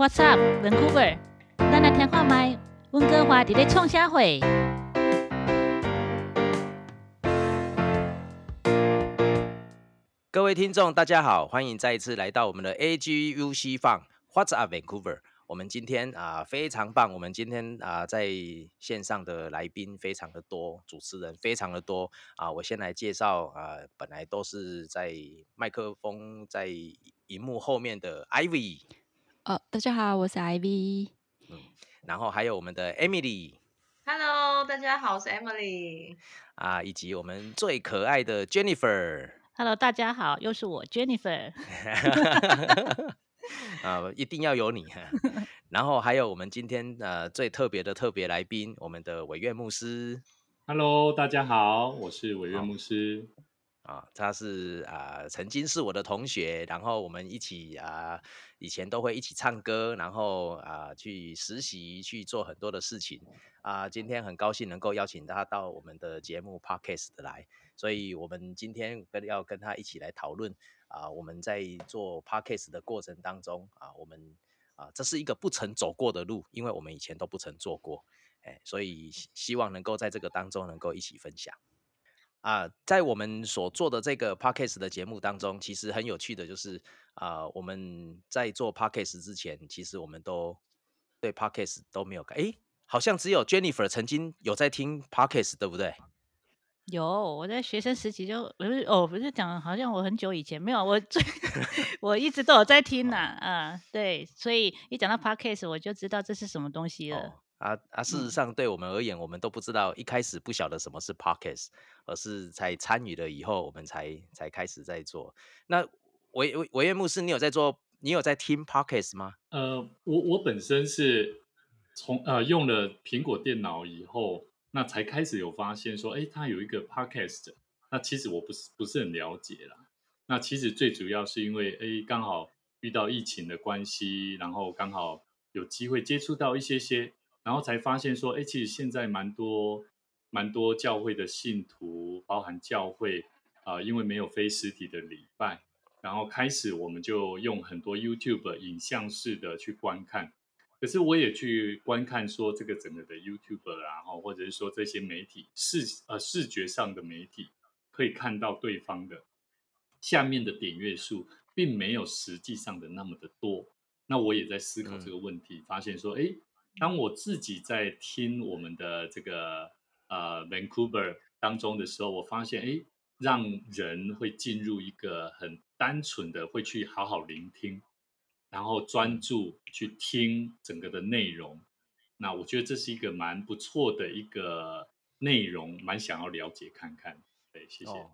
What's up, Vancouver？咱来听看麦，温哥华伫咧创啥会？各位听众，大家好，欢迎再一次来到我们的 AGUC 放 What's up, Vancouver？我们今天啊、非常棒，我们今天啊、在线上的来宾非常的多，主持人非常的多啊、我先来介绍啊、本来都是在麦克风在荧幕后面的 Ivy，哦，大家好，我是 Ivy。然后还有我们的 Emily Hello，大家好，我是 Emily。啊、以及我们最可爱的 Jennifer。Hello，大家好，又是我 Jennifer。啊，一定要有你。然后还有我们今天呃最特别的特别来宾，我们的委员牧师 Hello，大家好，我是委好员牧师。啊，他是啊、曾经是我的同学，然后我们一起啊、以前都会一起唱歌，然后啊、去实习去做很多的事情啊、今天很高兴能够邀请他到我们的节目 Podcast 来，所以我们今天跟要跟他一起来讨论啊、我们在做 Podcast 的过程当中啊、我们啊、这是一个不曾走过的路，因为我们以前都不曾做过，哎，所以希希望能够在这个当中能够一起分享。啊、在我们所做的这个 podcast 的节目当中，其实很有趣的就是啊、我们在做 podcast 之前，其实我们都对 podcast 都没有看，诶，好像只有 Jennifer 曾经有在听 podcast，对不对？有，我在学生时期就不是哦，不是讲好像我很久以前没有，我最 我一直都有在听呐、啊，对，所以一讲到 podcast 我就知道这是什么东西了。哦啊啊！事实嗯上，对我们而言，我们都不知道，一开始不晓得什么是 podcast，而是才参与了以后，我们才才开始在做。那维维维业牧师，你有在做？你有在听 podcast 吗？呃，我我本身是从呃用了苹果电脑以后，那才开始有发现说，哎，它有一个 podcast。那其实我不是不是很了解啦。那其实最主要是因为，哎，刚好遇到疫情的关系，然后刚好有机会接触到一些些，然后才发现说，哎，其实现在蛮多蛮多教会的信徒，包含教会啊、因为没有非实体的礼拜，然后开始我们就用很多 YouTube 影像式的去观看。可是我也去观看说这个整个的 YouTube 啊，然后或者是说这些媒体视呃视觉上的媒体，可以看到对方的下面的点阅数，并没有实际上的那么的多。那我也在思考这个问题，发现说，哎，当我自己在听我们的这个呃 Vancouver 当中的时候，我发现，哎，让人会进入一个很单纯的，会去好好聆听，然后专注去听整个的内容。那我觉得这是一个蛮不错的一个内容，蛮想要了解看看。对，谢谢。哦，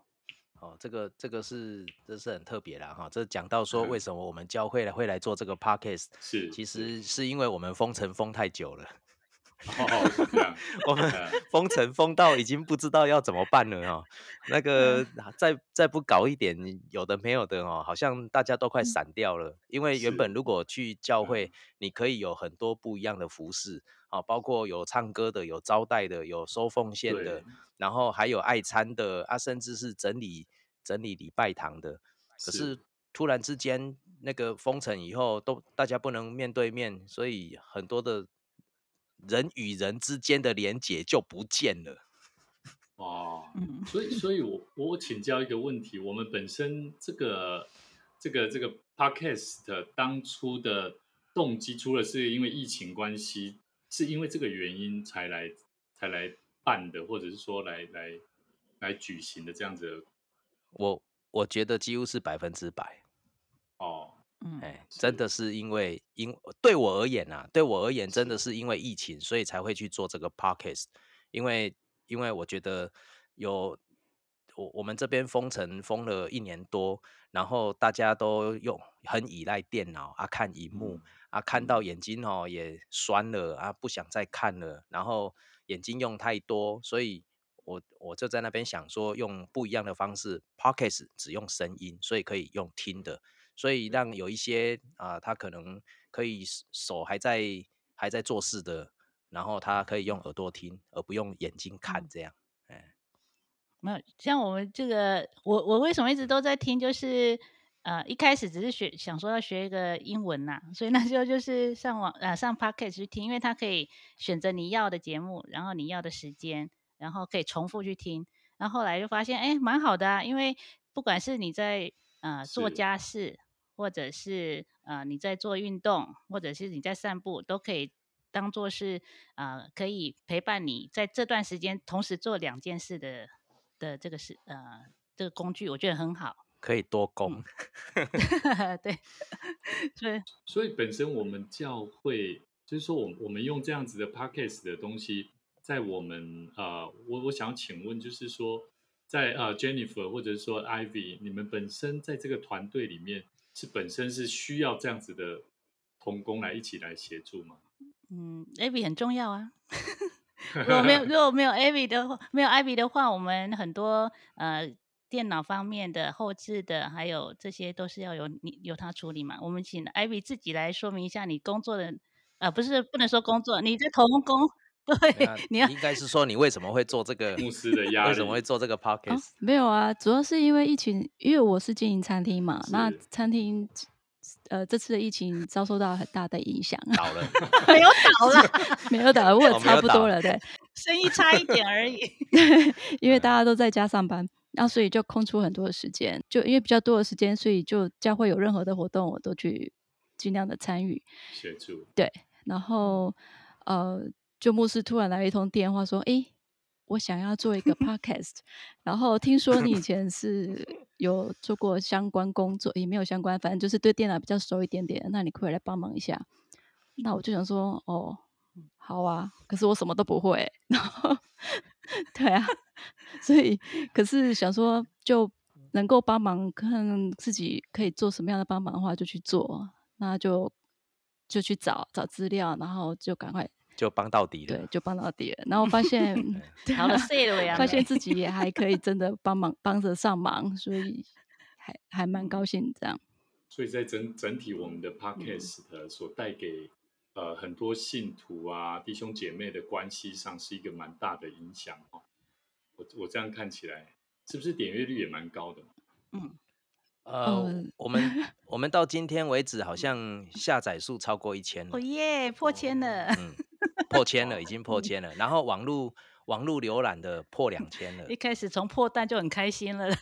哦，这个这个是这是很特别啦哈。这讲到说嗯为什么我们教会会来做这个 podcast，是，其实是因为我们封城封太久了，哦是这样，我们呃封城封到已经不知道要怎么办了哦。那个啊再再不搞一点有的没有的哦，好像大家都快散掉了。因为原本如果去教会嗯，你可以有很多不一样的服饰啊，包括有唱歌的，有招待的，有收奉献的，然后还有爱餐的啊，甚至是整理整理礼拜堂的。可是是突然之间那个封城以后，都大家不能面对面，所以很多的人与人之间的连结就不见了。哦，嗯，所以，所以我我请教一个问题：我们本身这个这个这个 podcast 当初的动机，除了是因为疫情关系，是因为这个原因才来才来办的，或者是说来来来举行的这样子的我我觉得几乎是百分之百，哦，嗯，哎，真的是因为因对我而言啊，对我而言真的是。因为疫情，所以才会去做这个 podcast，因为因为我觉得有我我们这边封城封了一年多，然后大家都用很依赖电脑啊，看荧幕、嗯啊，看到眼睛哦也酸了啊，不想再看了，然后眼睛用太多，所以我我就在那边想说，用不一样的方式 p o c k e t 只用声音，所以可以用听的，所以让有一些啊、他可能可以手还在还在做事的，然后他可以用耳朵听，而不用眼睛看嗯这样。哎，没有像我们这个，我我为什么一直都在听，就是呃一开始只是学想说要学一个英文呐、所以那时候就是上网呃上 podcast 去听，因为它可以选择你要的节目，然后你要的时间，然后可以重复去听。然后后来就发现，哎，蛮好的啊，因为不管是你在呃做家事，或者是呃你在做运动，或者是你在散步，都可以当做是呃可以陪伴你在这段时间同时做两件事的的这个是呃这个工具，我觉得很好。可以多攻。对，所以所以本身我们教会就是说，我我们用这样子的 podcast 的东西，在我们呃，我我想请问，就是说，在呃 Jennifer 或者说 Ivy，你们本身在这个团队里面是本身是需要这样子的同工来一起来协助吗？嗯，Abby 很重要啊。如果没有如果没有 Abby 的话，没有艾比的话，我们很多呃电脑方面的后置的，还有这些都是要由你由他处理嘛。我们请艾比自己来说明一下你工作的，呃，不是不能说工作，你在同工，对，你要应该是说你为什么会做这个牧师的压力为什么会做这个哦 podcast？、，没有啊，主要是因为疫情，因为我是经营餐厅嘛，那餐厅呃这次的疫情遭受到很大的影响，倒了，没有倒了，没有倒，我差不多了，对，生意差一点而已。因为大家都在家上班，那所以就空出很多的时间，就因为比较多的时间，所以就教会有任何的活动，我都去尽量的参与。协助？对然后呃，就牧师突然来了一通电话说：“诶，我想要做一个 podcast，然后听说你以前是有做过相关工作，也没有相关，反正就是对电脑比较熟一点点，那你可以来帮忙一下？”那我就想说：“哦，好啊，可是我什么都不会。”然后 对啊，所以可是想说就能够帮忙，看自己可以做什么样的帮忙的话，就去做，那就就去找找资料，然后就赶快就帮到底了。对，就帮到底了。然后发现好了 了呀，发现 自己也还可以真的帮忙帮得上忙，所以还还蛮高兴这样。所以在整整体我们嗯的 podcast 所带给呃很多信徒啊弟兄姐妹的关系上是一个蛮大的影响哦。我我这样看起来，是不是点阅率也蛮高的？嗯呃嗯，我们我们到今天为止，好像下载数超过一千了哦，耶，破千了，嗯，破千了，已经破千了。然后网络网络浏览的破两千了一，开始从破蛋就很开心了 啦。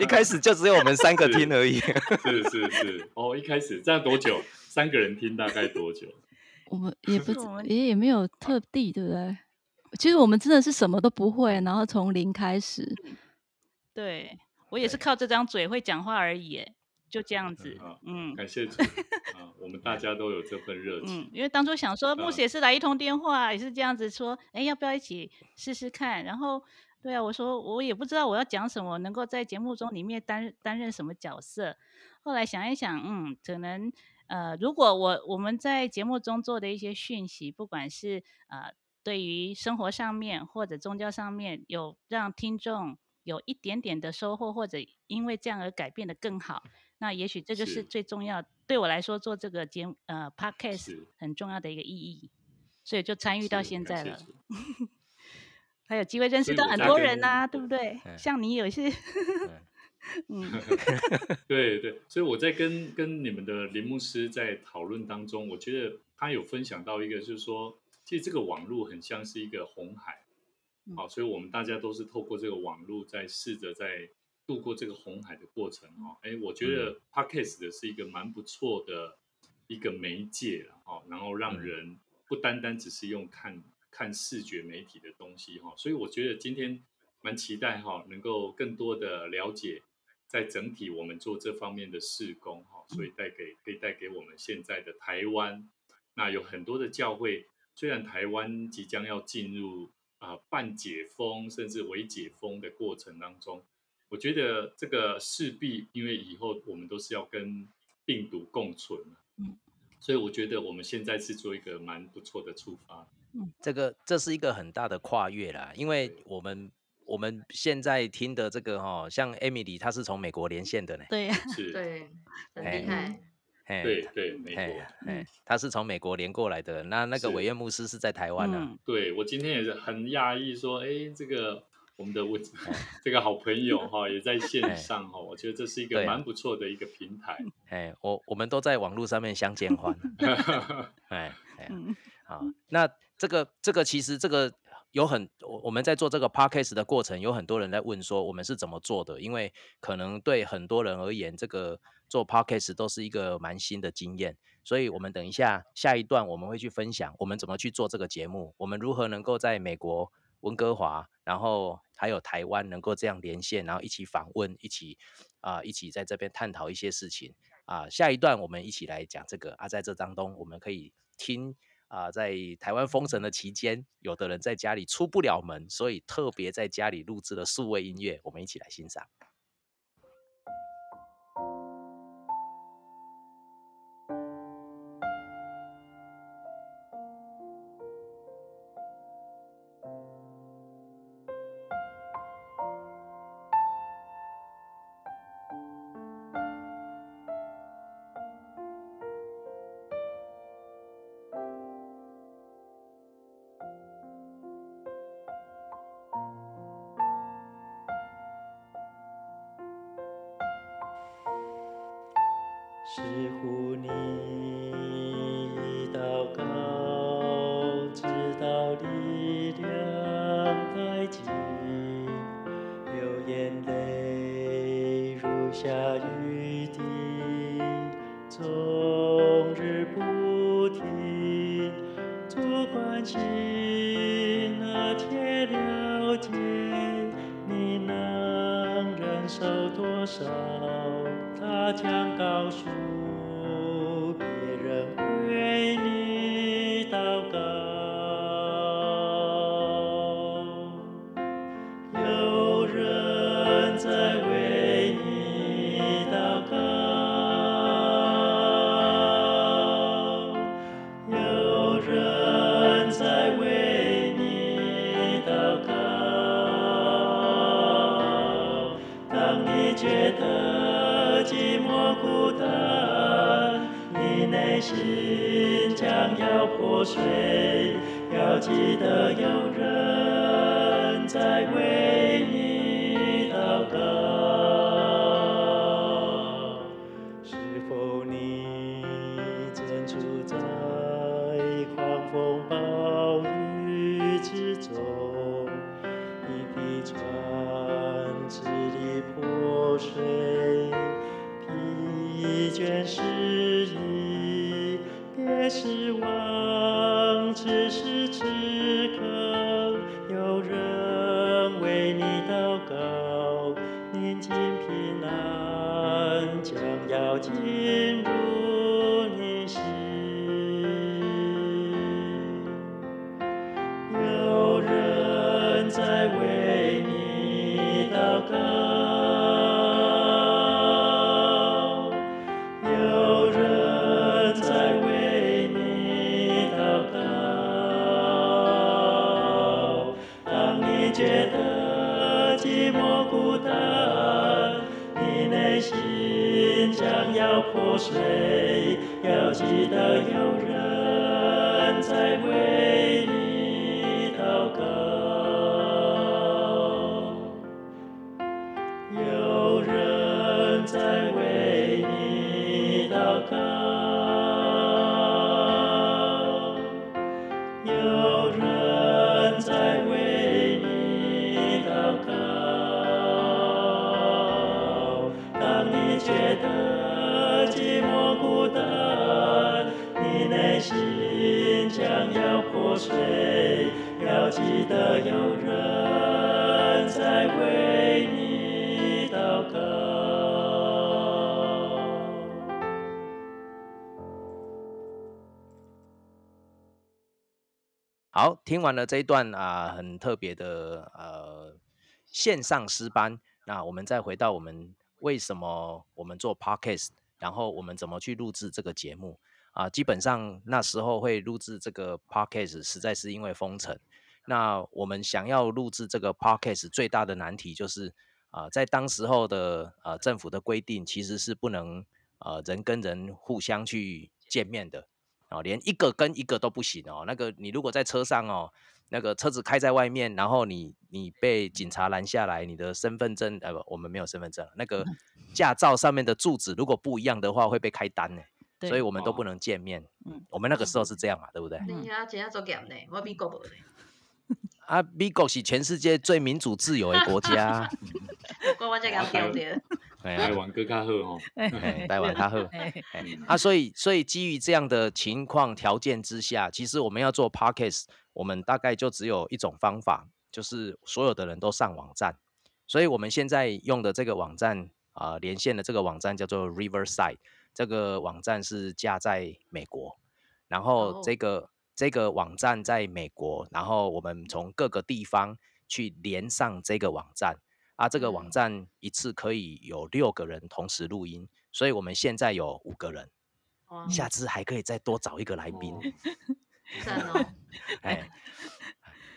一开始就只有我们三个听而已。是是是，哦，一开始这样多久？三个人听大概多久？我们也不也也没有特地，对不对？其实我们真的是什么都不会，然后从零开始。对我也是靠这张嘴会讲话而已，哎就这样子。嗯感谢主 大家都有这份热嗯情，。因为当初想说，牧嗯师也是来一通电话，也是这样子说，哎，要不要一起试试看？然后，对啊，我说我也不知道我要讲什么，能够在节目中里面担担任什么角色。后来想一想，嗯，可能呃，如果我我们在节目中做的一些讯息，不管是呃对于生活上面或者宗教上面，有让听众有一点点的收获，或者因为这样而改变的更好，那也许这就是是最重要。对我来说，做这个节目呃 podcast 很重要的一个意义，所以就参与到是现在了。还有机会认识到很多人跟呐、对不对？嗯像你也是，嗯，对对，所以我在跟跟你们的林牧师在讨论当中，我觉得他有分享到一个，就是说，其实这个网络很像是一个红海，嗯好、所以我们大家都是透过这个网络在试着在度过这个红海的过程哦。哎，我觉得 Podcast 的是一个蛮不错的一个媒介了哦，然后让嗯人不单单只是用看看视觉媒体的东西哈、所以我觉得今天蛮期待哈、能够更多的了解。在整体我们做这方面的事工哈，所以带给可以带给我们现在的台湾，那有很多的教会，虽然台湾即将要进入啊、半解封甚至微解封的过程当中，我觉得这个势必因为以后我们都是要跟病毒共存嘛嗯。所以我觉得我们现在是做一个蛮不错的出发，这个这是一个很大的跨越啦，因为我们我们现在听的这个哈、像 Emily 她是从美国连线的呢，对呀、是，对，很哎厉害。嘿对对，美嘿国。哎，他是从美国连过来的，那那个是。委员牧师是在台湾啊，嗯，对我今天也是很讶异，说，哎，这个我们的我 这个好朋友哈，也在线上哈，我觉得这是一个蛮不错的一个平台。哎，我我们都在网络上面相见欢。哎哎，好，那这个这个其实这个有很我我们在做这个 podcast 的过程，有很多人在问说我们是怎么做的，因为可能对很多人而言，这个做 podcast 都是一个蛮新的经验，所以我们等一下下一段我们会去分享我们怎么去做这个节目，我们如何能够在美国。温哥华，然后还有台湾能够这样连线，然后一起访问，一起啊，一起在这边探讨一些事情啊。下一段我们一起来讲这个啊，在这当中我们可以听啊，在台湾封城的期间，有的人在家里出不了门，所以特别在家里录制了数位音乐，我们一起来欣赏。好，听完了这一段啊，很特别的呃线上诗班。那我们再回到我们为什么我们做 podcast，然后我们怎么去录制这个节目啊？基本上那时候会录制这个 podcast，实在是因为封城。那我们想要录制这个 podcast，最大的难题就是啊，在当时候的呃政府的规定，其实是不能呃人跟人互相去见面的。哦，连一个跟一个都不行哦。那个你如果在车上哦，那个车子开在外面，然后你你被警察拦下来，你的身份证呃不，我们没有身份证，那个驾照上面的住址如果不一样的话，会被开单呢。所以我们都不哦能见面。嗯我们那个时候是这样嘛，对不对？你遐真正做严呢，我美国无呢，啊，美国是全世界最民主自由的国家，我这个丢掉。哎台呀，湾哥卡赫哦，哎 台湾较好。哎。哎啊，所以所以基于这样的情况条件之下，其实我们要做 podcast，我们大概就只有一种方法，就是所有的人都上网站。所以我们现在用的这个网站啊、连线的这个网站叫做 Riverside，这个网站是架在美国，然后哦。这个、这个网站在美国，然后我们从各个地方去连上这个网站。啊，这个网嗯站一次可以有六个人同时录音，所以我们现在有五个人，下次还可以再多找一个来宾。哦 赞哦，哎，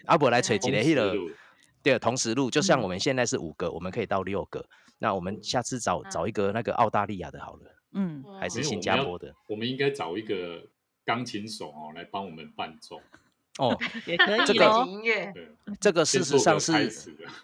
阿伯来吹几个迄个同时录，对，同时录，就像嗯我们现在是五个，我们可以到六个。那我们下次找找一个那个澳大利亚的好了，嗯，还是新加坡的哦我们应该找一个钢琴手哦来帮我们伴奏。哦。也可这个以哦背景。音乐，对，这个事实上是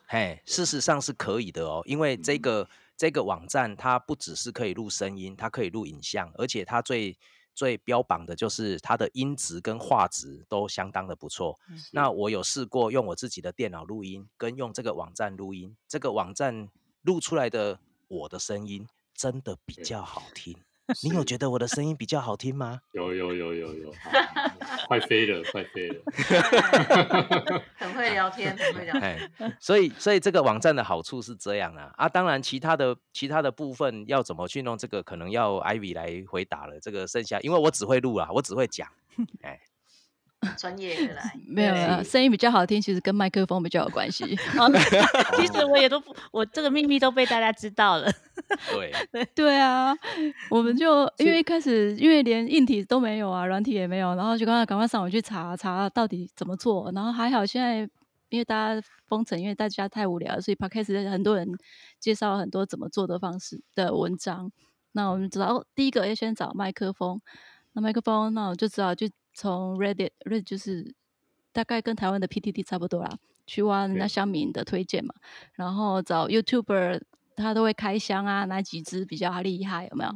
嘿，事实上是可以的哦，因为这嗯个这个网站它不只是可以录声音，它可以录影像，而且它最最标榜的就是它的音质跟画质都相当的不错。那我有试过用我自己的电脑录音，跟用这个网站录音，这个网站录出来的我的声音真的比较好听。你有是觉 得我的声音比较好听吗？有有有有有，快飞了，快飞了。很会聊天，很会聊天。哎，所以所以这个网站的好处是这样啊啊，当然其他的其他的部分要怎么去弄这个，可能要 Ivy 来回答了。这个剩下，因为我只会录啊，我只会讲，哎，专业的来，没有啊，是声音比较好听，其实跟麦克风比较有关系。哦 其实我也都不，我这个秘密都被大家知道了。对，对啊，我们就因为一开始因为连硬体都没有啊，软体也没有，然后就赶快赶快上网去查查到底怎么做，然后还好现在因为大家封城，因为大家太无聊了，所以 podcast 很多人介绍很多怎么做的方式的文章。那我们知道，哦，第一个要先找麦克风，那麦克风，那我就知道就从 Reddit，Reddit 就是大概跟台湾的 PTT 差不多啦，去挖人家对乡民的推荐嘛，然后找 YouTuber，他都会开箱啊，哪几只比较厉害，有没有？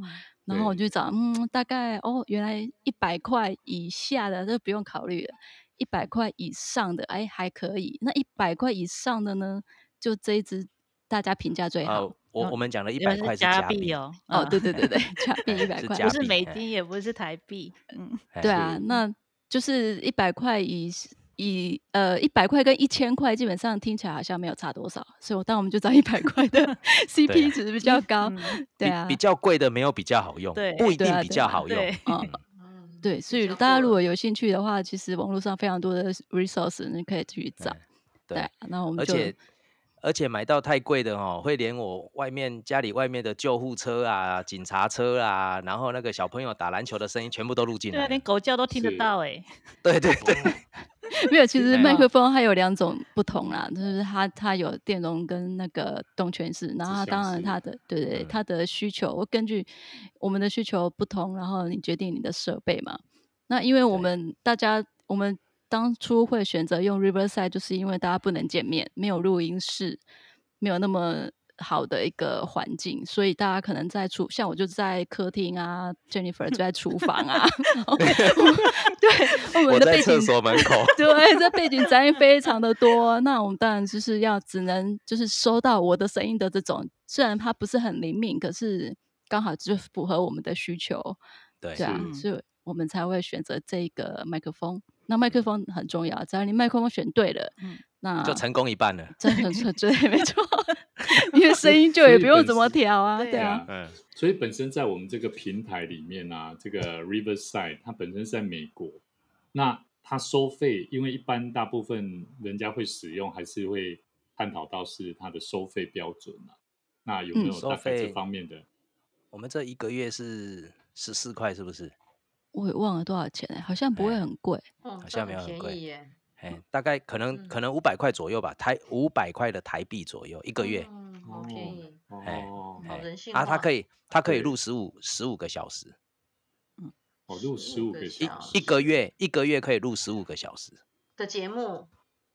然后我就找，嗯，大概哦，原来一百块以下的都不用考虑了，一百块以上的哎还可以，那一百块以上的呢，就这一只大家评价最好。呃，我哦我们讲的一百块是加加币，哦，哦，嗯对对对对，加币哎一百块，不是美哎金，也不是台币，嗯，哎对啊，那就是一百块以以呃一百块跟一千块基本上听起来好像没有差多少，所以我当我们就找一百块的 CP 值比较高，嗯对啊比比，较贵的没有比较好用，对不一定比较好用。对嗯嗯，对，所以大家如果有兴趣的话，其实网络上非常多的 resource 你可以去找。对对，那我们就而且而且买到太贵的哦，会连我外面家里外面的救护车啊、警察车啊，然后那个小朋友打篮球的声音全部都录进对啊，来。连狗叫都听得到哎，对对对，没有，其实哎麦克风还有两种不同啦，就是它它有电容跟那个动圈式，然后它当然它的对对嗯它的需求，会根据我们的需求不同，然后你决定你的设备嘛。那因为我对们大家我们当初会选择用 Riverside，就是因为大家不能见面，没有录音室，没有那么好的一个环境，所以大家可能在厨，像我就在客厅啊，Jennifer 就在厨房啊，对我我们的背景在厕所门口。对，这背景杂音非常的多。那我们当然就是要只能就是收到我的声音的这种，虽然它不是很灵敏，可是刚好就符合我们的需求，对对啊，嗯所以我们才会选择这个麦克风。那麦克风很重要，只要你麦克风选对了，嗯那就成功一半了。这很这对，没错，因为声音就也不用怎么调啊，对对啊啊，嗯，所以本身在我们这个平台里面啊，这个 Riverside 它本身是在美国，那它收费，因为一般大部分人家会使用，还是会探讨到是它的收费标准啊。那有没有收大概这方面的？我们这一个月是十四块，是不是？我也忘了多少钱哎，好像不会哎很贵，好好像没有很贵哎，大概可能嗯可能五百块左右吧，台五百块的台币左右一个月。嗯，好便宜，哎哦，好哎啊，它人性化可以它可以录十五十五个小时。嗯哦，录十五个小时，一个月一个月可以录十五个小时的节目。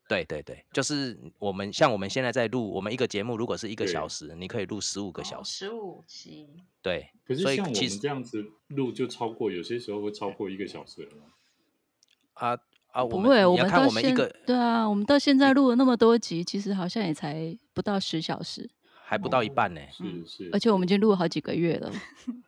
对对对，就是我们像我们现在在录，我们一个节目如果是一个小时，你可以录十五个小时，十五集。对，可是所以像我其实们这样子录就超过，有些时候会超过一个小时了吗？啊啊，我不会，们你要看我们到现我们一个对啊，我们到现在录了那么多集，其实好像也才不到十小时，还不到一半呢，是是，而且我们已是经录了好几个月了。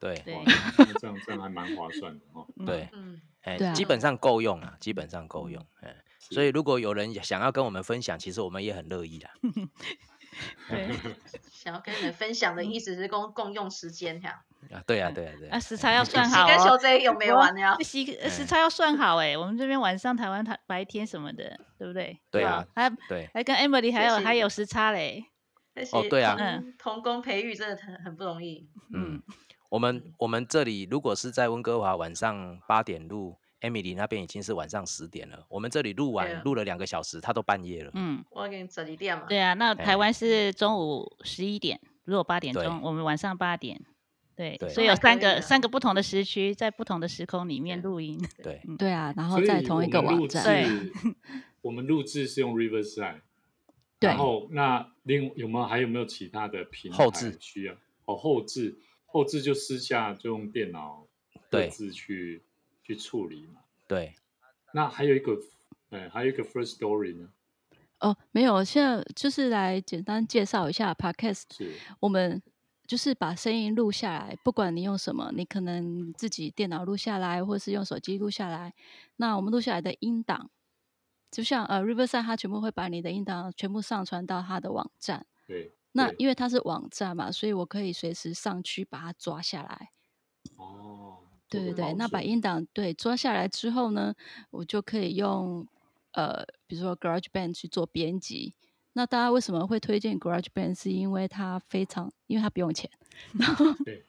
对对哇 那这样这样还蛮划算的哦。对，嗯，哎对啊，基本上够用啊，基本上够用，哎，是所以如果有人想要跟我们分享，其实我们也很乐意啦。对 想要跟你们分享的意思是共共用时间哈。啊，对啊，对啊，对啊，啊，时差要 算洗好哦。跟修这有没完呀？时呃时嗯差要算好哎，我们这边晚上台湾台白天什么的，对不对？对啊，还对，还跟 Emily 还有还有时差嘞。而哦对啊且童童工培育真的很很不容易。嗯，我们我们这里如果是在温哥华晚上八点录，Emily 那边已经是晚上十点了。我们这里录完录了两个小时，他都半夜了。嗯，我给你十二点嘛。对啊，那哎台湾是中午十一点，如果八点对钟，我们晚上八点。对，对所以有三个三个不同的时区，在不同的时空里面对录音。对，对啊，然后在同一个网站。对，我们录制是用 Riverside，对然后那另有没有还有没有其他的平台后置需要？哦，后置后置就私下就用电脑各对自去去处理嘛。对，那还有一个，呃，还有一个 First Story 呢，哦，没有，现在就是来简单介绍一下 Podcast。是我们就是把声音录下来，不管你用什么，你可能自己电脑录下来，或是用手机录下来。那我们录下来的音档，就像呃 Riverside，它全部会把你的音档全部上传到它的网站。对。对那因为它是网站嘛，所以我可以随时上去把它抓下来。哦，对对对，那把音档对抓下来之后呢，我就可以用呃，比如说 GarageBand 去做编辑。那大家为什么会推荐 GarageBand？是因为它非常，因为它不用钱。然后 对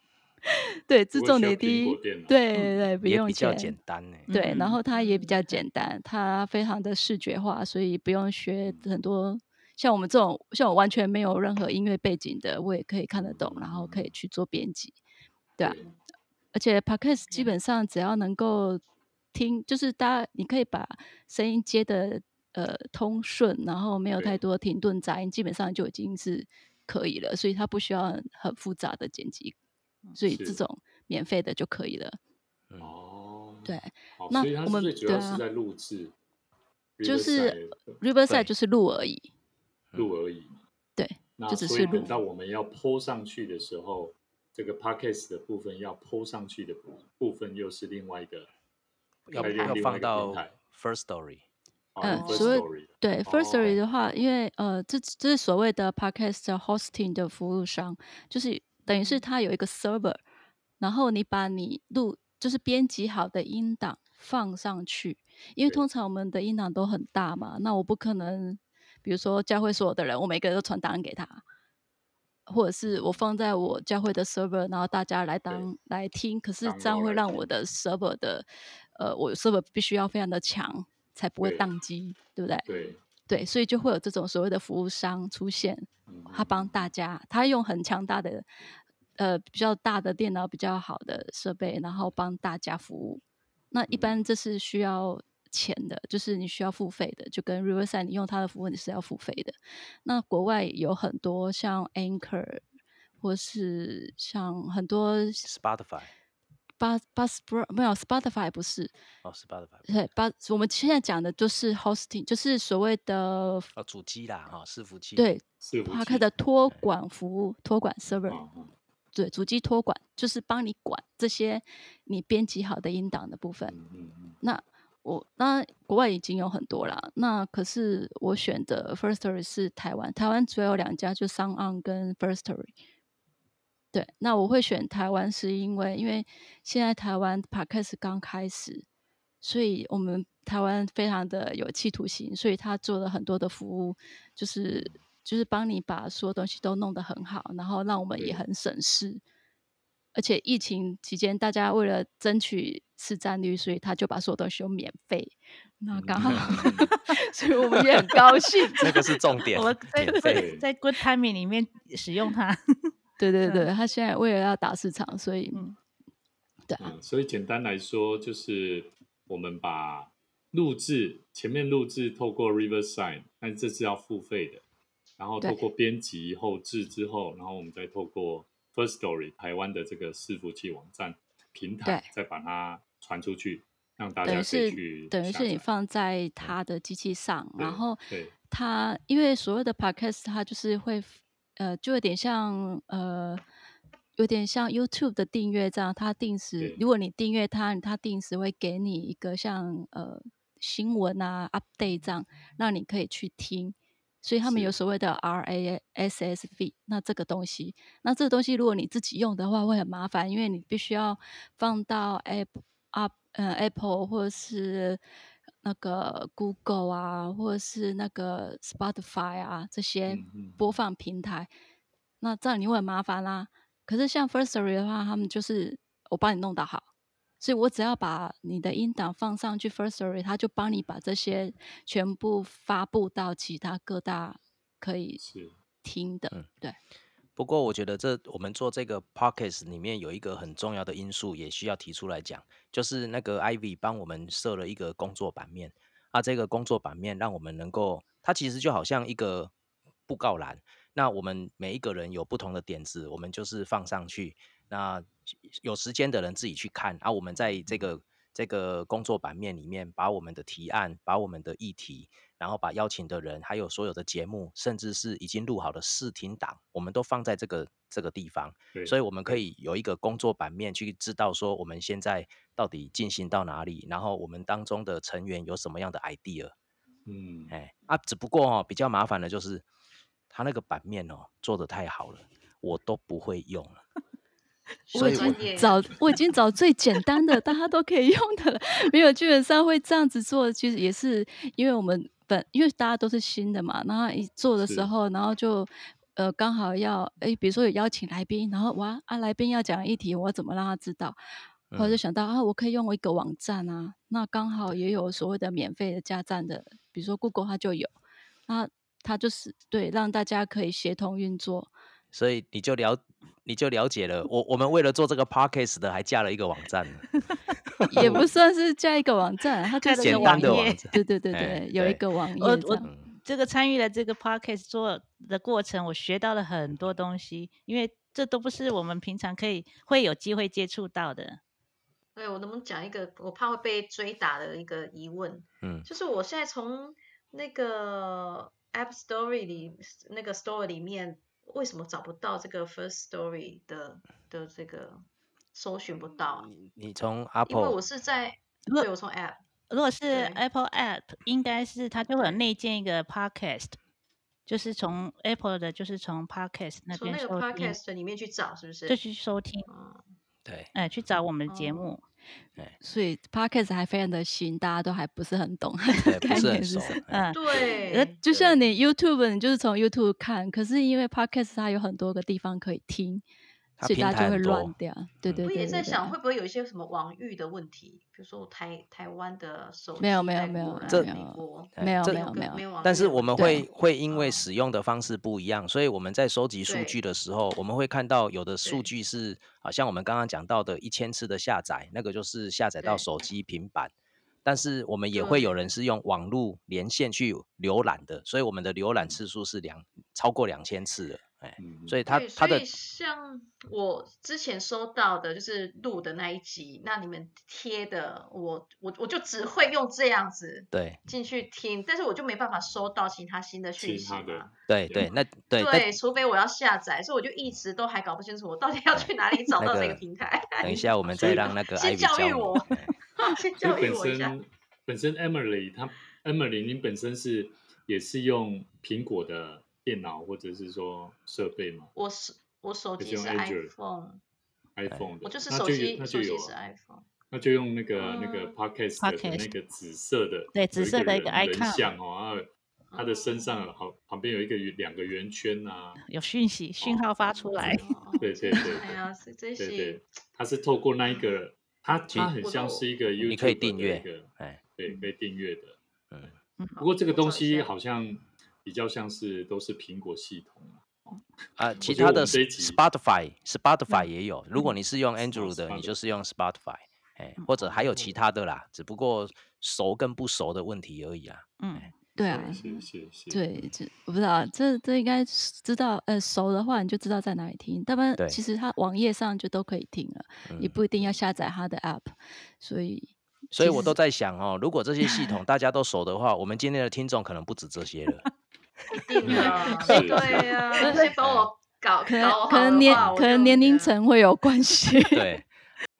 对，自不会需要重点低苹果电脑，对对对，不用也比较。简单呢。对，然嗯后它也比较嗯简单，它非常的视觉化，所以不用学很多。像我们这种，像我完全没有任何音乐背景的，我也可以看得懂，然后可以去做编辑，对啊。而且 podcast 基本上只要能够听，就是大家你可以把声音接的呃通顺，然后没有太对多停顿杂音，基本上就已经是可以了。所以它不需要很很复杂的剪辑，所以这种免费的就可以了。哦，对，那我们最主要是在录制，就是，Riverside 就是录而已，录而已。对，那就只是录所以等到我们要 PO 上去的时候，这个 Podcast 的部分要 PO 上去的部部分又是另外一个，要再用要另外一个放到 First Story。哦嗯 First 所以 Story 对哦，Firstory 的话，因为呃，这这是所谓的 podcast 的 hosting 的服务商，就是等于是它有一个 server，然后你把你录就是编辑好的音档放上去，因为通常我们的音档都很大嘛，那我不可能，比如说教会所有的人，我每个人都传档案给他，或者是我放在我教会的 server，然后大家来当来听，可是这样会让我的。server 的呃，我 server 必须要非常的强，才不会宕机，对不对？对，对，所以就会有这种所谓的服务商出现，嗯他帮大家，他用很强大的呃比较大的电脑、比较好的设备，然后帮大家服务。那一嗯。般这是需要钱的，就是你需要付费的，就跟 Riverside 你用它的服务你是要付费的。那国外有很多像 Anchor，或是像很多 Spotify 巴巴斯不没有 Spotify 不是，哦，Spotify 对巴我们现在讲的就是 hosting，就是所谓的哦，主机啦，哈，伺服器。对伺服器它开的托管服务、托管 server，、啊啊对，主机托管就是帮你管这些你编辑好的音档的部分。嗯嗯嗯那我那国外已经有很多啦，那可是我选的 Firstory 是台湾，台湾主要有两家，就 s o n On 跟 Firstory。对，那我会选台湾是因为，因为现在台湾 Podcast 刚开始，所以我们台湾非常的有企图心，所以他做了很多的服务，就是就是帮你把所有东西都弄得很好，然后让我们也很省事。而且疫情期间，大家为了争取市占率，所以他就把所有东西都免费。那刚好，所以我们也很高兴。这个是重点我们，在免费。在 Good Timing 里面使用它。对对 嗯对，他现在为了要打市场，所以嗯对啊，嗯，所以简单来说，就是我们把录制前面录制透过 Riverside，但这是要付费的，然后透过编辑后置之后，然后我们再透过 First Story 台湾的这个伺服器网站平台对，再把它传出去，让大家可以去等于是你放在他的机器上，然后对。它因为所谓的 podcast，它就是会呃，就有点像呃，有点像 YouTube 的订阅这样，它定时，如果你订阅它，它定时会给你一个像呃新闻啊 update 这样，让你可以去听。所以他们有所谓的 RASS feed，那这个东西，那这个东西如果你自己用的话会很麻烦，因为你必须要放到 App 呃 Apple 或者是那个 Google 啊，或者是那个 Spotify 啊这些嗯嗯播放平台，那这样你会很麻烦啦。可是像 Firstory 的话，他们就是我帮你弄到好，所以我只要把你的音档放上去 Firstory，他就帮你把这些全部发布到其他各大可以听的。嗯对，不过我觉得这我们做这个 p o c k e t 里面有一个很重要的因素，也需要提出来讲，就是那个 Ivy 帮我们设了一个工作版面，啊，这个工作版面让我们能够，它其实就好像一个布告栏，那我们每一个人有不同的点子，我们就是放上去，那有时间的人自己去看，啊，我们在这个这个工作版面里面，把我们的提案，把我们的议题，然后把邀请的人，还有所有的节目，甚至是已经录好的试听档，我们都放在这个这个地方，所以我们可以有一个工作版面去知道说我们现在到底进行到哪里，然后我们当中的成员有什么样的 idea，嗯，哎啊，只不过哦比较麻烦的就是他那个版面哦做的太好了，我都不会用了，所以我经专业找我已经找最简单的，大家都可以用的了。没有，基本上会这样子做，其实也是因为我们本因为大家都是新的嘛，然后一做的时候，然后就呃刚好要诶，比如说有邀请来宾，然后哇啊来宾要讲议题，我要怎么让他知道？后来就嗯想到啊，我可以用一个网站啊，那刚好也有所谓的免费的加站的，比如说 Google 它就有，那它就是对让大家可以协同运作。所以你就了你就了解了，我我们为了做这个 podcast 的还架了一个网站，也不算是加一个网站，它就加了是简个网页单的网站，对对对哎对，有一个网页我我这个参与了这个 podcast 做的过程，我学到了很多东西，因为这都不是我们平常可以会有机会接触到的。对我能不能讲一个我怕会被追打的一个疑问？嗯就是我现在从那个 App Store 里那个 Store 里面，为什么找不到这个 First Story 的的这个搜寻不到啊？你从？Apple 因为我是在如果对我从 App 如果是 Apple App，应该是它就会有内建一个 podcast，就是从 Apple 的，就是从 podcast 那从那个边，Podcast 里面去找，是不是？就去收听，嗯，对。哎、去找我们的节哦目。所以 podcast 还非常的新，大家都还不是很懂 概是很熟念是什么。，哎嗯，对，呃，就像你 YouTube，你就是从 YouTube 看，可是因为 podcast 它有很多个地方可以听，它平所以大家就会台很多乱掉。对嗯。对我也在想，会不会有一些什么网域的问题？比如说台台湾的手机没有没有没有这美国，哎没有没有没有没有但是我们会会因为嗯。使用的方式不一样，所以我们在收集数据的时候，我们会看到有的数据是好像我们刚刚讲到的一千次的下载，那个就是下载到手机、平板。但是我们也会有人是用网络连线去浏览的，所以我们的浏览嗯。次数是两超过两千次的，哎，嗯，所以它对，它的所以像我之前收到的，就是录的那一集，那你们贴的，我我我就只会用这样子对进去听，但是我就没办法收到其他新的讯息其他的嘛。对对对，那对对，除非我要下载，所以我就一直都还搞不清楚我到底要去哪里 找到这个个平台。等一下我们再让那个 先教育我哎先教育我一下。本身 Emily 她 Emily 您本身是也是用苹果的电脑或者是说设备吗？我是我手就是用机是 Android iPhone，？iPhone 的，我就是手机那就有手机是啊 iPhone。那就用那个那个嗯。Podcast 的那个紫色的，对紫色的一个 icon 像哦，然后他的身嗯。上好旁边有一个圆两个圆圈啊，有讯息讯号发出来，哦对对对哎呀，是这些对对，它是透过那一个，它其它很像是一个 YouTube 你可以订的阅一个，哎，对，可以订阅的。嗯，不过这个东西好像比较像是都是苹果系统啊，啊，其他的 Spotify Spotify 嗯也有，如果嗯你是用哦 Android 的，你就是用 Spotify，哎，嗯或者还有其哦他的啦，只不过熟跟不熟的问题而已啊。嗯，对啊，谢谢谢。对，这我不知道，这这应该是知道，呃，熟的话你就知道在哪里听。要不然其实它网页上就都可以听了，也嗯，不一定要下载它的 app。所以所以我都在想哦，如果这些系统大家都熟的话，我们今天的听众可能不止这些了。一定啊，对呀、你先帮我搞可能可能年可能年龄层会有关系。对，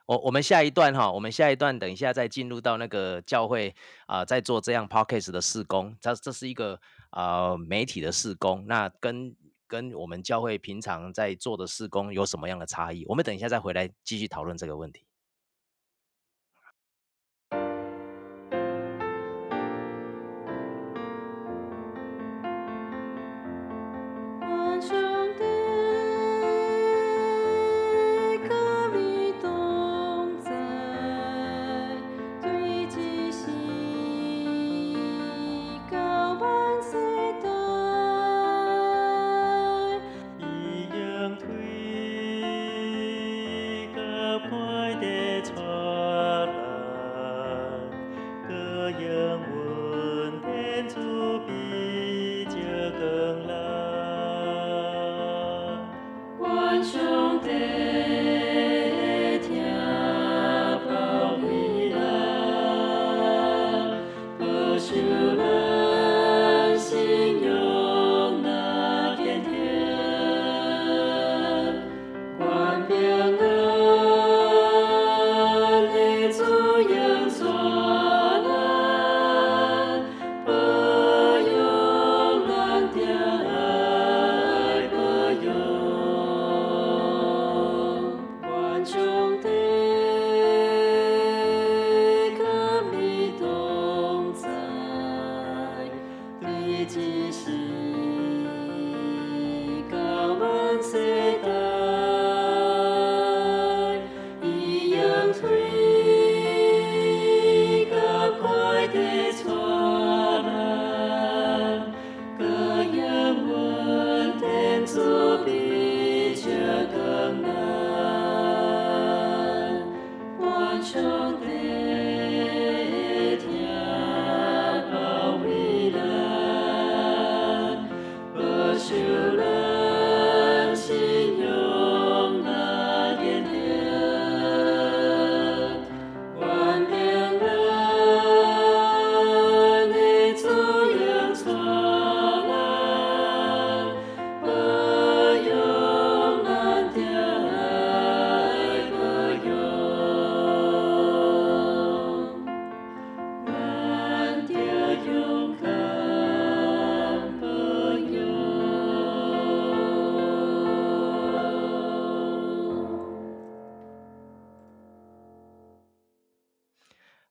我我们下一段哈，我们下一段等一下再进入到那个教会啊、在做这样 podcast 的事工，它这是一个啊、媒体的事工，那跟跟我们教会平常在做的事工有什么样的差异？我们等一下再回来继续讨论这个问题。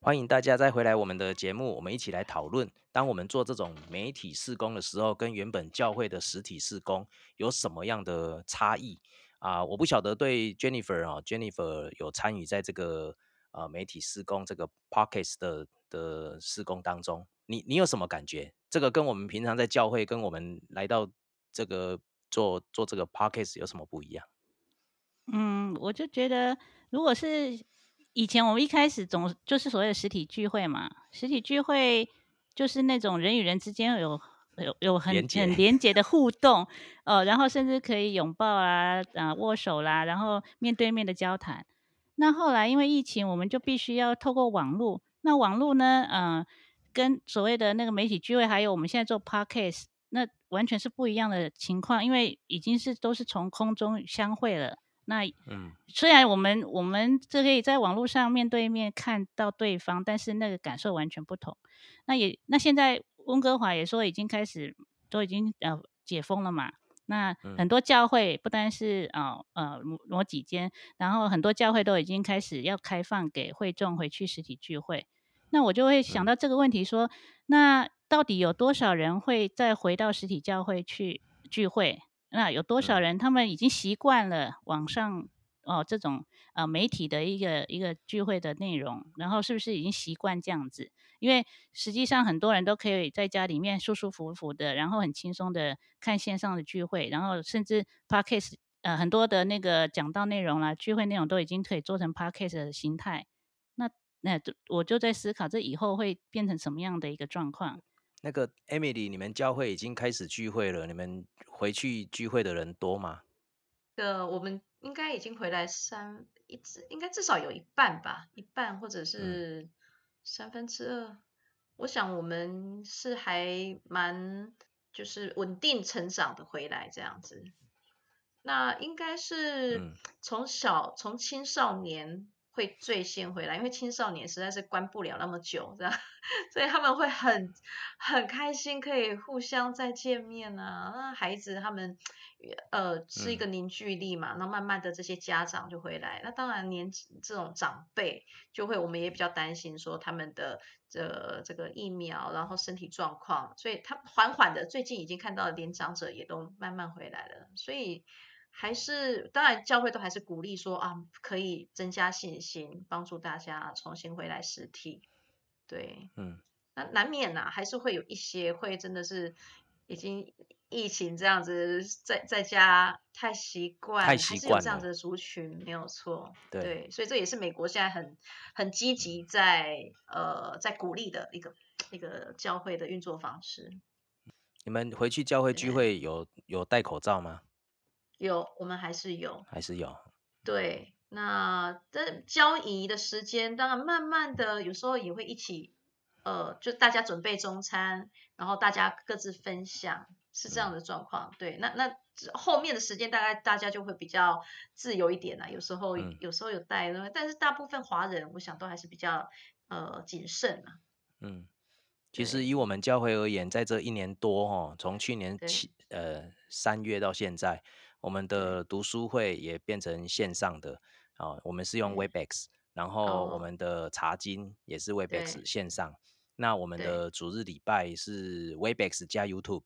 欢迎大家再回来我们的节目，我们一起来讨论，当我们做这种媒体事工的时候，跟原本教会的实体事工有什么样的差异啊、我不晓得对 Jennifer 啊，Jennifer 有参与在这个呃媒体施工这个 Pockets 的的施工当中，你你有什么感觉？这个跟我们平常在教会，跟我们来到这个做做这个 Pockets 有什么不一样？嗯，我就觉得，如果是以前我们一开始总就是所谓的实体聚会嘛，实体聚会就是那种人与人之间有有有很连很连结的互动，呃，然后甚至可以拥抱啊，啊、握手啦，然后面对面的交谈。那后来因为疫情，我们就必须要透过网络。那网络呢，嗯、跟所谓的那个媒体聚会，还有我们现在做 podcast，那完全是不一样的情况，因为已经是都是从空中相会了。那嗯虽然我们我们这可以在网络上面对面看到对方，但是那个感受完全不同。那也那现在温哥华也说已经开始都已经呃解封了嘛。那嗯很多教会不单是呃呃某某几间，然后很多教会都已经开始要开放给会众回去实体聚会。那我就会想嗯到这个问题说，那到底有多少人会再回到实体教会去聚会？那有多少嗯人他们已经习惯了网上哦这种呃媒体的一个一个聚会的内容，然后是不是已经习惯这样子？因为实际上很多人都可以在家里面舒舒服服的，然后很轻松的看线上的聚会，然后甚至 podcast 呃很多的那个讲到内容啦、聚会内容都已经可以做成 podcast 的形态。那那就我就在思考，这以后会变成什么样的一个状况？那个 Emily，你们教会已经开始聚会了，你们回去聚会的人多吗？呃，我们应该已经回来三一至应该至少有一半吧，一半或者是三分之二。我想我们是还蛮就是稳定成长的回来这样子。那应该是嗯从小从青少年会最先回来，因为青少年实在是关不了那么久，这样，所以他们会很很开心可以互相再见面啊。那孩子他们呃是一个凝聚力嘛，那慢慢的这些家长就回来，那当然年这种长辈就会，我们也比较担心说他们的这这个疫苗，然后身体状况，所以他缓缓的最近已经看到连长者也都慢慢回来了，所以。还是当然，教会都还是鼓励说啊，可以增加信心，帮助大家重新回来实体。对，嗯，那难免呐、还是会有一些会真的是已经疫情这样子在在家太习惯，太习还是有惯这样子的族群，没有错。对所以这也是美国现在很很积极在呃在鼓励的一个一个教会的运作方式。你们回去教会聚会有有戴口罩吗？有，我们还是有。还是有？对，那这交易的时间，当然慢慢的，有时候也会一起，呃，就大家准备中餐，然后大家各自分享，是这样的状况。对，那那之后面的时间，大概大家就会比较自由一点啦。有时候、嗯有时候有带，但是大部分华人，我想都还是比较呃谨慎嘛。嗯，其实以我们教会而言，在这一年多哦，从去年对七呃三月到现在，我们的读书会也变成线上的哦，我们是用 Webex，然后我哦们的查经也是 Webex 线上。那我们的主日礼拜是 Webex 加 YouTube，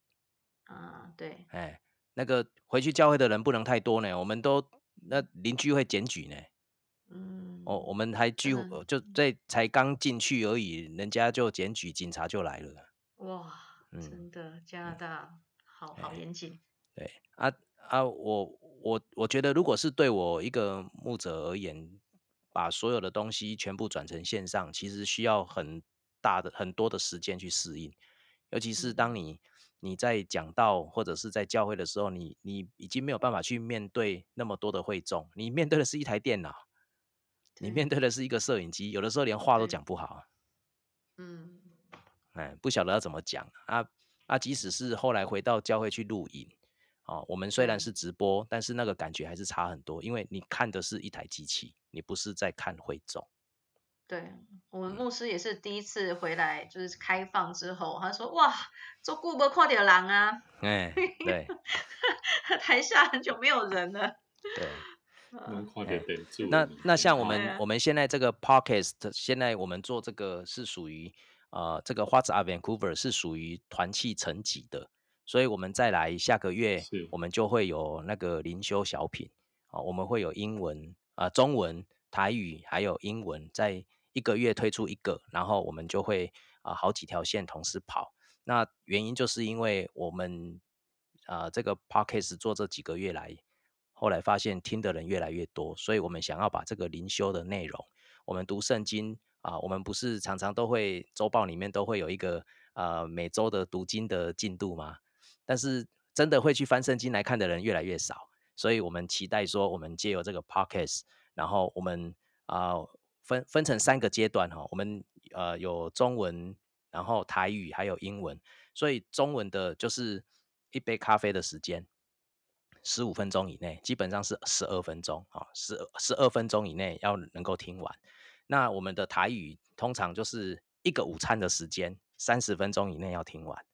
啊、对，哎，那个回去教会的人不能太多呢，我们都那邻居会检举呢。嗯，哦，我们还聚就在才刚进去而已，人家就检举，警察就来了。哇，嗯真的加拿大好好哎严谨。对啊啊，我我我觉得，如果是对我一个牧者而言，把所有的东西全部转成线上，其实需要很大的很多的时间去适应。尤其是当嗯你你在讲道或者是在教会的时候，你你已经没有办法去面对那么多的会众，你面对的是一台电脑，你面对的是一个摄影机，有的时候连话都讲不好。嗯，哎，不晓得要怎么讲啊啊！即使是后来回到教会去录影，哦，我们虽然是直播，但是那个感觉还是差很多，因为你看的是一台机器，你不是在看会众。对我们嗯牧师也是第一次回来，就是开放之后，他说哇，做顾没看到人啊，哎，对 台下很久没有人了。对。能快点等住。那那像我们我们现在这个 podcast，现在我们做这个是属于呃这个 What's Up Vancouver 是属于团契层级的，所以我们再来下个月是我们就会有那个灵修小品啊、我们会有英文啊、中文、台语还有英文，在一个月推出一个，然后我们就会啊、好几条线同时跑。那原因就是因为我们啊、这个 podcast 做这几个月来。后来发现听的人越来越多，所以我们想要把这个灵修的内容，我们读圣经啊，我们不是常常都会周报里面都会有一个呃每周的读经的进度吗？但是真的会去翻圣经来看的人越来越少，所以我们期待说，我们借由这个 podcast，然后我们啊、分分成三个阶段哈、我们呃有中文，然后台语还有英文，所以中文的就是一杯咖啡的时间。十五分钟以内，基本上是十二分钟啊，十十二分钟以内要能够听完。那我们的台语通常就是一个午餐的时间，三十分钟以内要听完，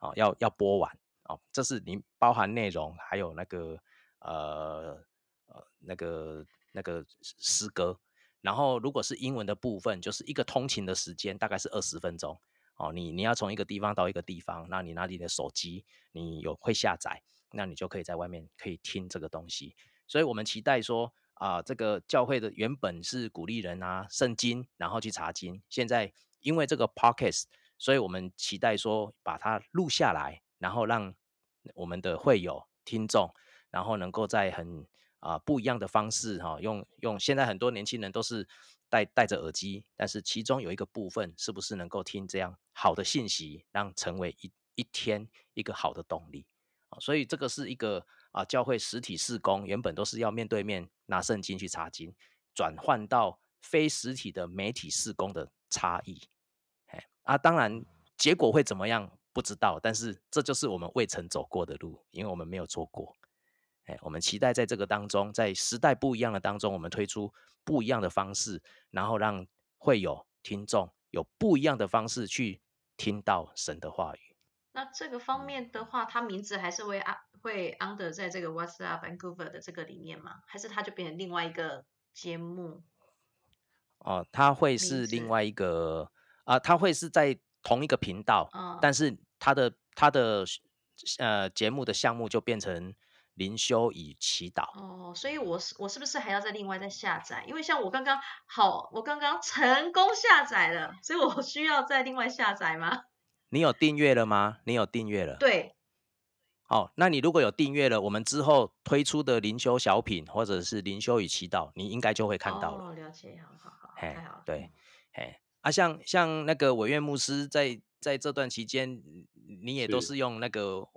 哦，要要播完哦。这是你包含内容，还有那个呃呃那个那个诗歌。然后如果是英文的部分，就是一个通勤的时间，大概是二十分钟。哦，你你要从一个地方到一个地方，那你拿你的手机，你有会下载。那你就可以在外面可以听这个东西。所以我们期待说啊、这个教会的原本是鼓励人拿圣经，然后去查经，现在因为这个 podcast，所以我们期待说把它录下来，然后让我们的会友听众，然后能够在很啊、不一样的方式哈、用用现在很多年轻人都是戴戴着耳机，但是其中有一个部分是不是能够听这样好的信息，让成为一一天一个好的动力啊、所以这个是一个啊、教会实体事工原本都是要面对面拿圣经去查经，转换到非实体的媒体事工的差异。哎啊，当然结果会怎么样不知道，但是这就是我们未曾走过的路，因为我们没有做过。哎，我们期待在这个当中，在时代不一样的当中，我们推出不一样的方式，然后让会有听众有不一样的方式去听到神的话语。那这个方面的话，它名字还是会安会 under 在这个 What's Up Vancouver 的这个里面吗？还是它就变成另外一个节目？哦，它会是另外一个啊、它会是在同一个频道，嗯但是它的他的呃节目的项目就变成灵修与祈祷。哦，所以我是我是不是还要再另外再下载？因为像我刚刚好，我刚刚成功下载了，所以我需要再另外下载吗？你有订阅了吗？你有订阅了？对，哦，那你如果有订阅了，我们之后推出的灵修小品或者是灵修与祈祷，你应该就会看到了。哦，了解，好好太好了。，对，嘿啊，像像那个委员牧师在在这段期间，你也都是。是用那个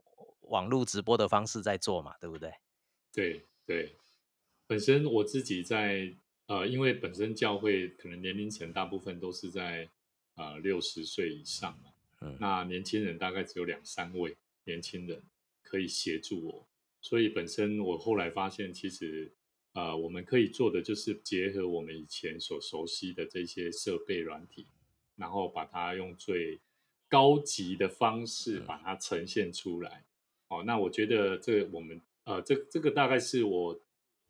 网络直播的方式在做嘛，对不对？对对，本身我自己在呃，因为本身教会可能年龄层大部分都是在呃六十岁以上嘛，嗯。那年轻人大概只有两三位年轻人可以协助我，所以本身我后来发现，其实呃，我们可以做的就是结合我们以前所熟悉的这些设备软体，然后把它用最高级的方式把它呈现出来。哦，那我觉得这个我们呃，这这个大概是我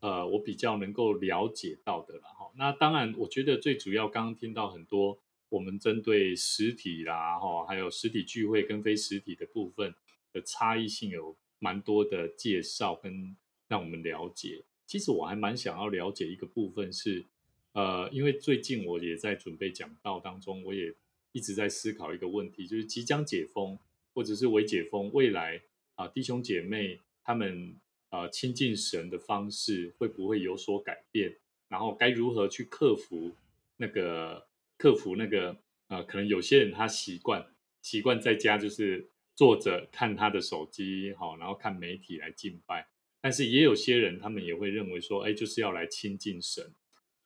呃我比较能够了解到的了哈。那当然，我觉得最主要刚刚听到很多我们针对实体啦哈，还有实体聚会跟非实体的部分的差异性有蛮多的介绍跟让我们了解。其实我还蛮想要了解一个部分是，呃，因为最近我也在准备讲道当中，我也一直在思考一个问题，就是即将解封或者是未解封，未来啊、弟兄姐妹他们啊亲近神的方式会不会有所改变？然后该如何去克服那个克服那个呃，可能有些人他习惯习惯在家就是坐着看他的手机，好，然后看媒体来敬拜。但是也有些人，他们也会认为说，哎，就是要来亲近神。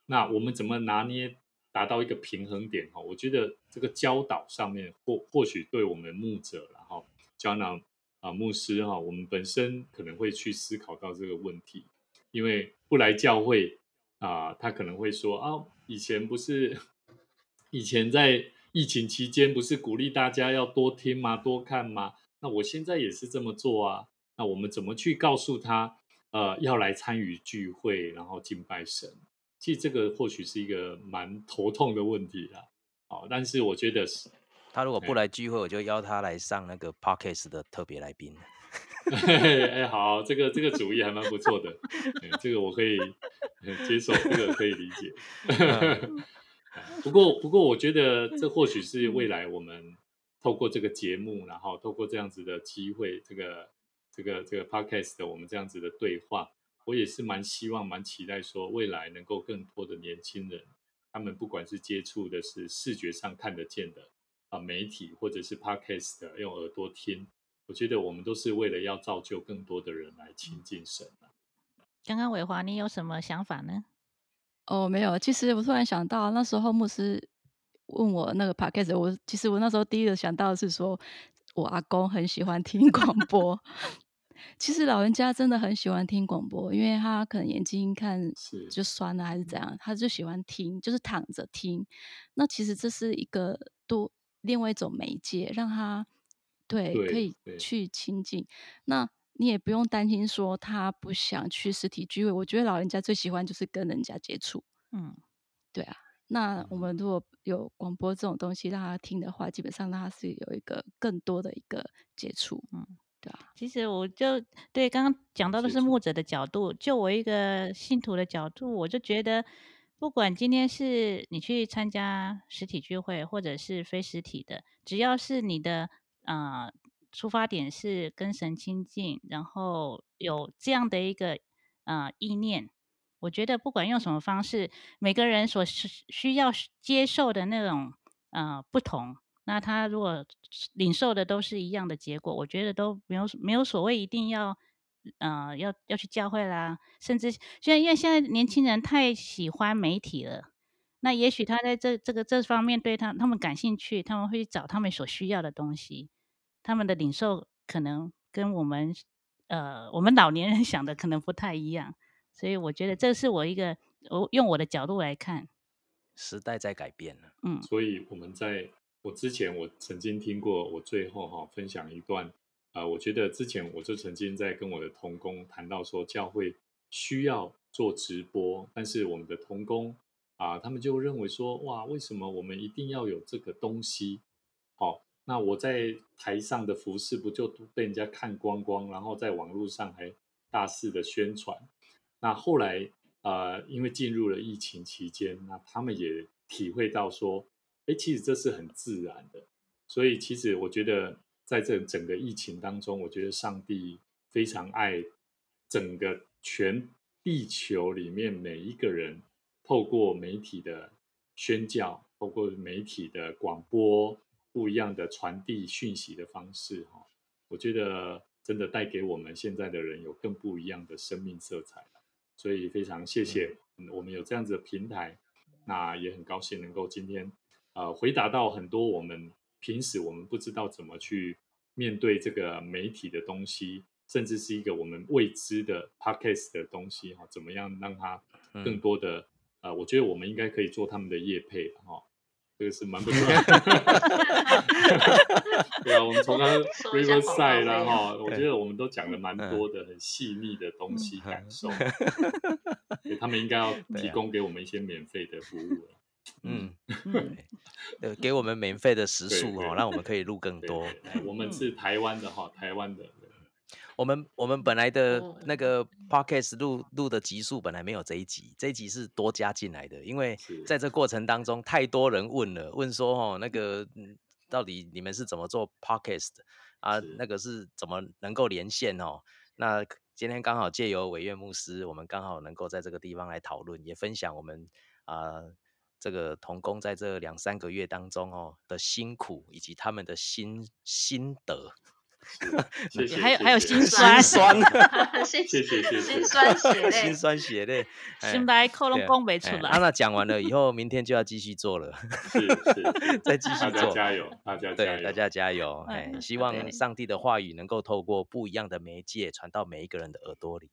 那我们怎么拿捏达到一个平衡点？哈，我觉得这个教导上面或或许对我们牧者，然后教导啊牧师哈，我们本身可能会去思考到这个问题，因为不来教会啊，他可能会说啊，以前不是 以前在疫情期间不是鼓励大家要多听吗？多看吗？那我现在也是这么做啊。那我们怎么去告诉他，呃，要来参与聚会，然后敬拜神？其实这个或许是一个蛮头痛的问题啦。好，但是我觉得是，他如果不哎来聚会，我就邀他来上那个 podcast 的特别来宾。哎，好，这个这个主意还蛮不错的，哎这个我可以呃接受，这个可以理解。不过，不过，我觉得这或许是未来我们透过这个节目，然后透过这样子的机会，这个这个这个 podcast 的我们这样子的对话，我也是蛮希望、蛮期待说未来能够更多的年轻人，他们不管是接触的是视觉上看得见的啊媒体，或者是 podcast 的用耳朵听，我觉得我们都是为了要造就更多的人来亲近神啊。刚刚伟华，你有什么想法呢？哦，没有，其实我突然想到，那时候牧师问我那个 podcast，我其实我那时候第一个想到的是说，我阿公很喜欢听广播。其实老人家真的很喜欢听广播，因为他可能眼睛看是就酸了还是怎样，他就喜欢听，就是躺着听。那其实这是一个多另外一种媒介，让他对可以去亲近。那你也不用担心说他不想去实体聚会，我觉得老人家最喜欢就是跟人家接触。嗯，对啊，那我们如果有广播这种东西让他听的话，基本上他是有一个更多的一个接触。嗯，对啊，其实我就对刚刚讲到的是牧。者的角度，就我一个信徒的角度，我就觉得，不管今天是你去参加实体聚会，或者是非实体的，只要是你的呃出发点是跟神亲近，然后有这样的一个呃意念，我觉得不管用什么方式，每个人所需需要接受的那种呃不同，那他如果领受的都是一样的结果，我觉得都没有没有所谓一定要呃要要去教会啦，甚至现在因为现在年轻人太喜欢媒体了。那也许他在这这个这方面对他他们感兴趣，他们会去找他们所需要的东西，他们的领受可能跟我们呃我们老年人 想的可能不太一样，所以我觉得这是我一个我用我的角度来看，时代在改变了，嗯。所以我们在我之前我曾经听过，我最后哈、分享一段，呃，我觉得之前我就曾经在跟我的同工谈到说，教会需要做直播，但是我们的同工啊、他们就认为说，哇，为什么我们一定要有这个东西？好、那我在台上的服饰不就被人家看光光，然后在网络上还大肆的宣传？那后来呃，因为进入了疫情期间，那他们也体会到说，哎，其实这是很自然的。所以其实我觉得，在这整个疫情当中，我觉得上帝非常爱整个全地球里面每一个人，透过媒体的宣教，透过媒体的广播，不一样的传递讯息的方式，哈，我觉得真的带给我们现在的人有更不一样的生命色彩。所以非常谢谢，嗯，我们有这样子的平台，那也很高兴能够今天呃回答到很多我们平时我们不知道怎么去面对这个媒体的东西，甚至是一个我们未知的 podcast 的东西哈，怎么样让它更嗯。多的、呃，我觉得我们应该可以做他们的业配哈。这个是蛮不错的，对啊，我们从刚收 一下广告 Riverside 啦哈，我觉得我们都讲了蛮多的很细腻的东西感受，所以他们应该要 提供给我们一些免费的服务了。嗯，给我们免费的时对对数哦，让我们可以录更多。我们是台湾的哈，台湾的，我们我们本来的哦那个 podcast 录录的集数本来没有这一集，这一集是多加进来的，因为在这过程当中太多人问了，问说哦那个嗯到底你们是怎么做 podcast 的啊？那个是怎么能够连线哦？那今天刚好借由委员牧师，我们刚好能够在这个地方来讨论，也分享我们啊、这个童工在这两三个月当中哦的辛苦，以及他们的心心得。谢谢，还有还有心酸心酸心谢谢谢谢心酸血泪心，酸血泪，哎心来扣拢对啊讲不出来。那讲完了以后，明天就要继续做了。是是是，再继续做加油，大家加对，油，大家加油！嗯哎，希对望上帝的话语能够透过不一样的媒介传到每一个人的耳朵里。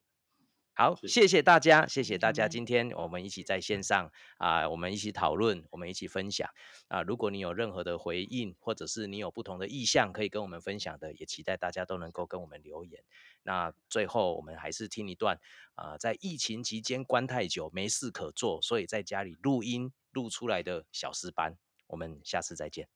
好，谢谢谢大家，谢谢大家。嗯今天我们一起在线上啊、我们一起讨论，我们一起分享啊、如果你有任何的回应，或者是你有不同的意向可以跟我们分享的，也期待大家都能够跟我们留言。那最后我们还是听一段啊、在疫情期间关太久，没事可做，所以在家里录音录出来的小诗班。我们下次再见。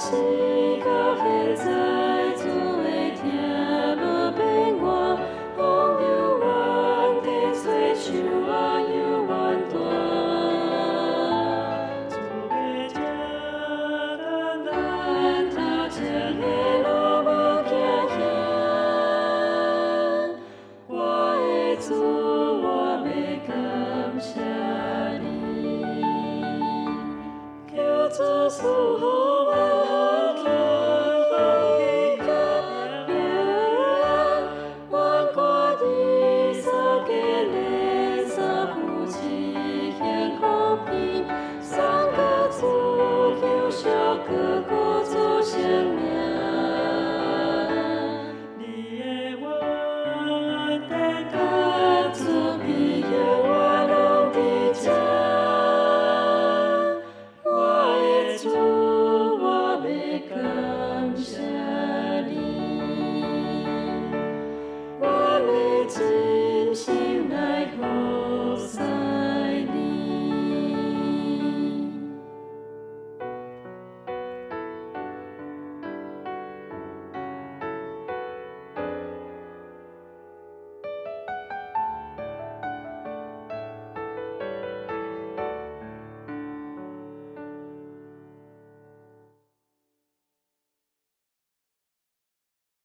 是